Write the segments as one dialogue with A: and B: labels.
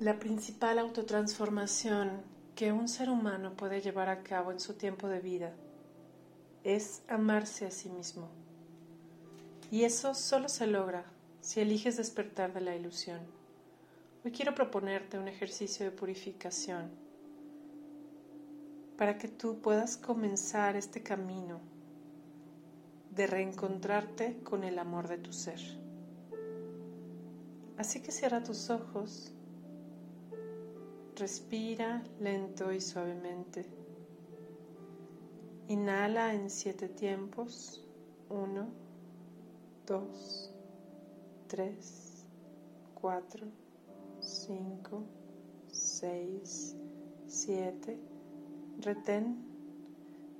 A: La principal autotransformación que un ser humano puede llevar a cabo en su tiempo de vida es amarse a sí mismo. Y eso solo se logra si eliges despertar de la ilusión. Hoy quiero proponerte un ejercicio de purificación para que tú puedas comenzar este camino de reencontrarte con el amor de tu ser. Así que cierra tus ojos Respira lento y suavemente. Inhala en siete tiempos. Uno, dos, tres, cuatro, cinco, seis, siete. Retén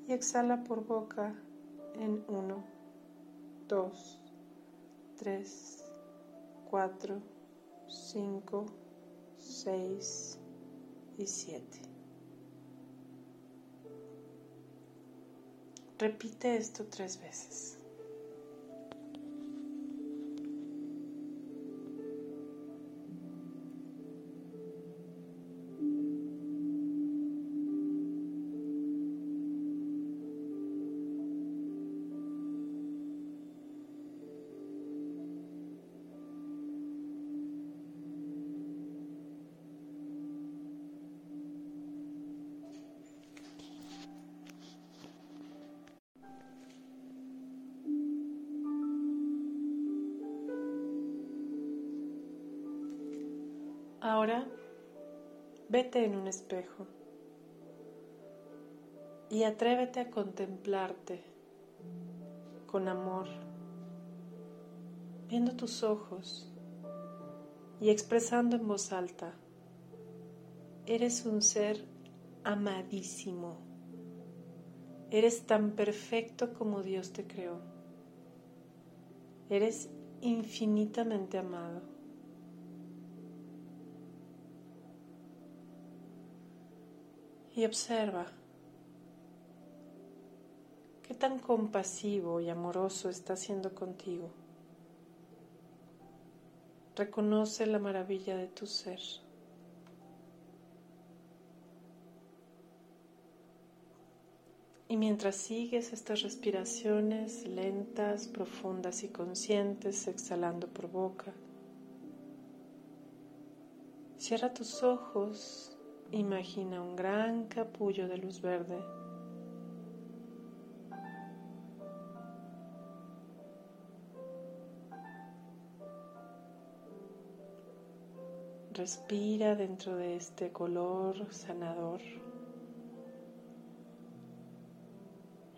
A: y exhala por boca en uno, dos, tres, cuatro, cinco, seis, Repite esto tres veces. Ahora vete en un espejo y atrévete a contemplarte con amor, viendo tus ojos y expresando en voz alta, eres un ser amadísimo, eres tan perfecto como Dios te creó, eres infinitamente amado. Y observa qué tan compasivo y amoroso está siendo contigo. Reconoce la maravilla de tu ser. Y mientras sigues estas respiraciones lentas, profundas y conscientes, exhalando por boca, cierra tus ojos Imagina un gran capullo de luz verde. Respira dentro de este color sanador.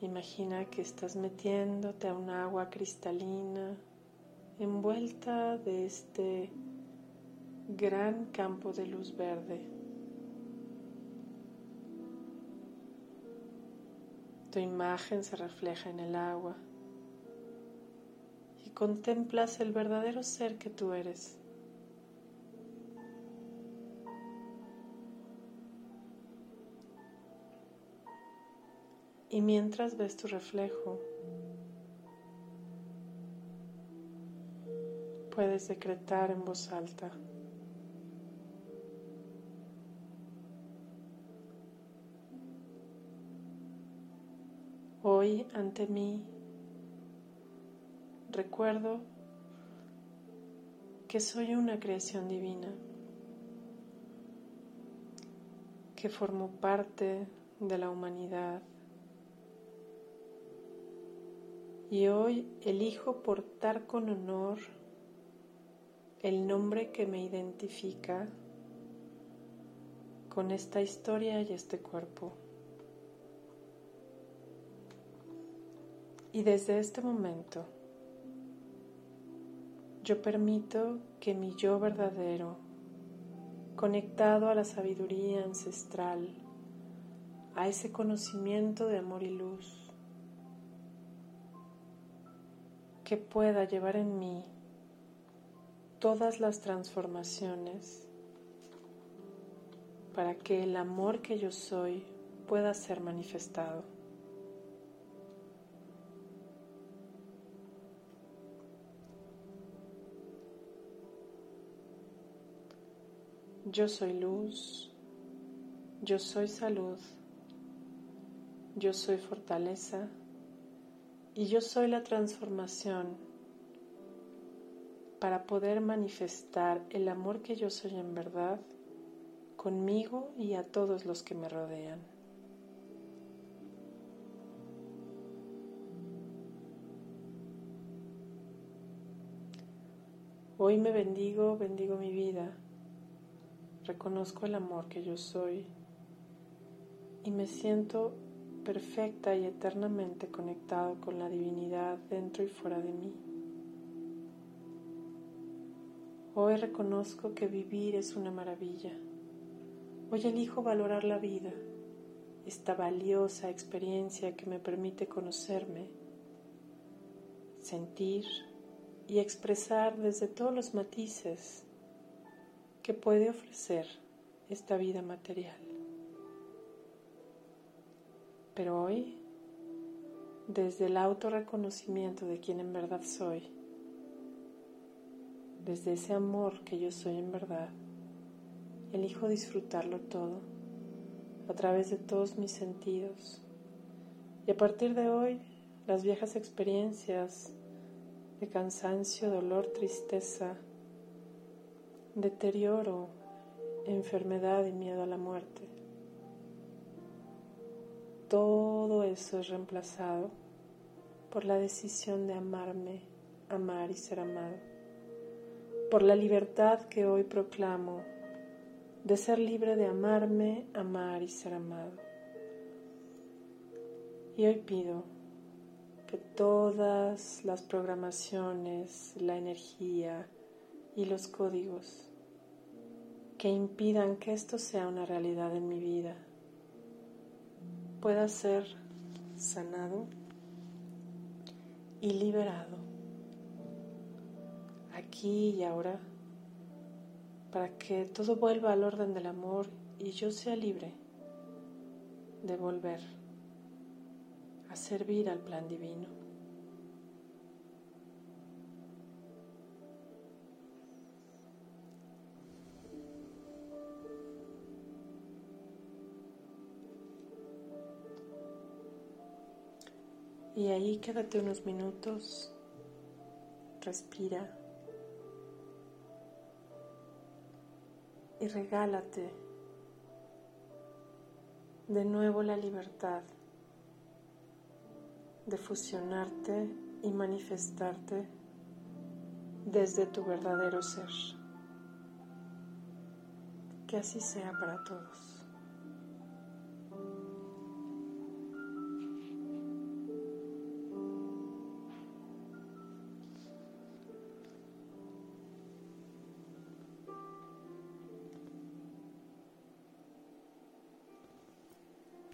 A: Imagina que estás metiéndote a un agua cristalina envuelta de este gran campo de luz verde. Tu imagen se refleja en el agua y contemplas el verdadero ser que tú eres. Y mientras ves tu reflejo, puedes decretar en voz alta. Hoy ante mí recuerdo que soy una creación divina, que formo parte de la humanidad y hoy elijo portar con honor el nombre que me identifica con esta historia y este cuerpo. Y desde este momento yo permito que mi yo verdadero, conectado a la sabiduría ancestral, a ese conocimiento de amor y luz, que pueda llevar en mí todas las transformaciones para que el amor que yo soy pueda ser manifestado. Yo soy luz, yo soy salud, yo soy fortaleza. Y yo soy la transformación para poder manifestar el amor que yo soy en verdad conmigo y a todos los que me rodean. Hoy me bendigo, bendigo mi vida reconozco el amor que yo soy y me siento perfecta y eternamente conectado con la divinidad dentro y fuera de mí. Hoy reconozco que vivir es una maravilla. Hoy elijo valorar la vida, esta valiosa experiencia que me permite conocerme, sentir y expresar desde todos los matices que puede ofrecer esta vida material. Pero hoy, desde el autorreconocimiento de quien en verdad soy, desde ese amor que yo soy en verdad, elijo disfrutarlo todo a través de todos mis sentidos. Y a partir de hoy, las viejas experiencias de cansancio, dolor, tristeza, deterioro, enfermedad y miedo a la muerte. Todo eso es reemplazado por la decisión de amarme, amar y ser amado, por la libertad que hoy proclamo de ser libre de amarme, amar y ser amado. Y hoy pido que todas las programaciones, la energía, y los códigos que impidan que esto sea una realidad en mi vida pueda ser sanado y liberado aquí y ahora para que todo vuelva al orden del amor y yo sea libre de volver a servir al plan divino. Y ahí quédate unos minutos, respira y regálate de nuevo la libertad de fusionarte y manifestarte desde tu verdadero ser. Que así sea para todos.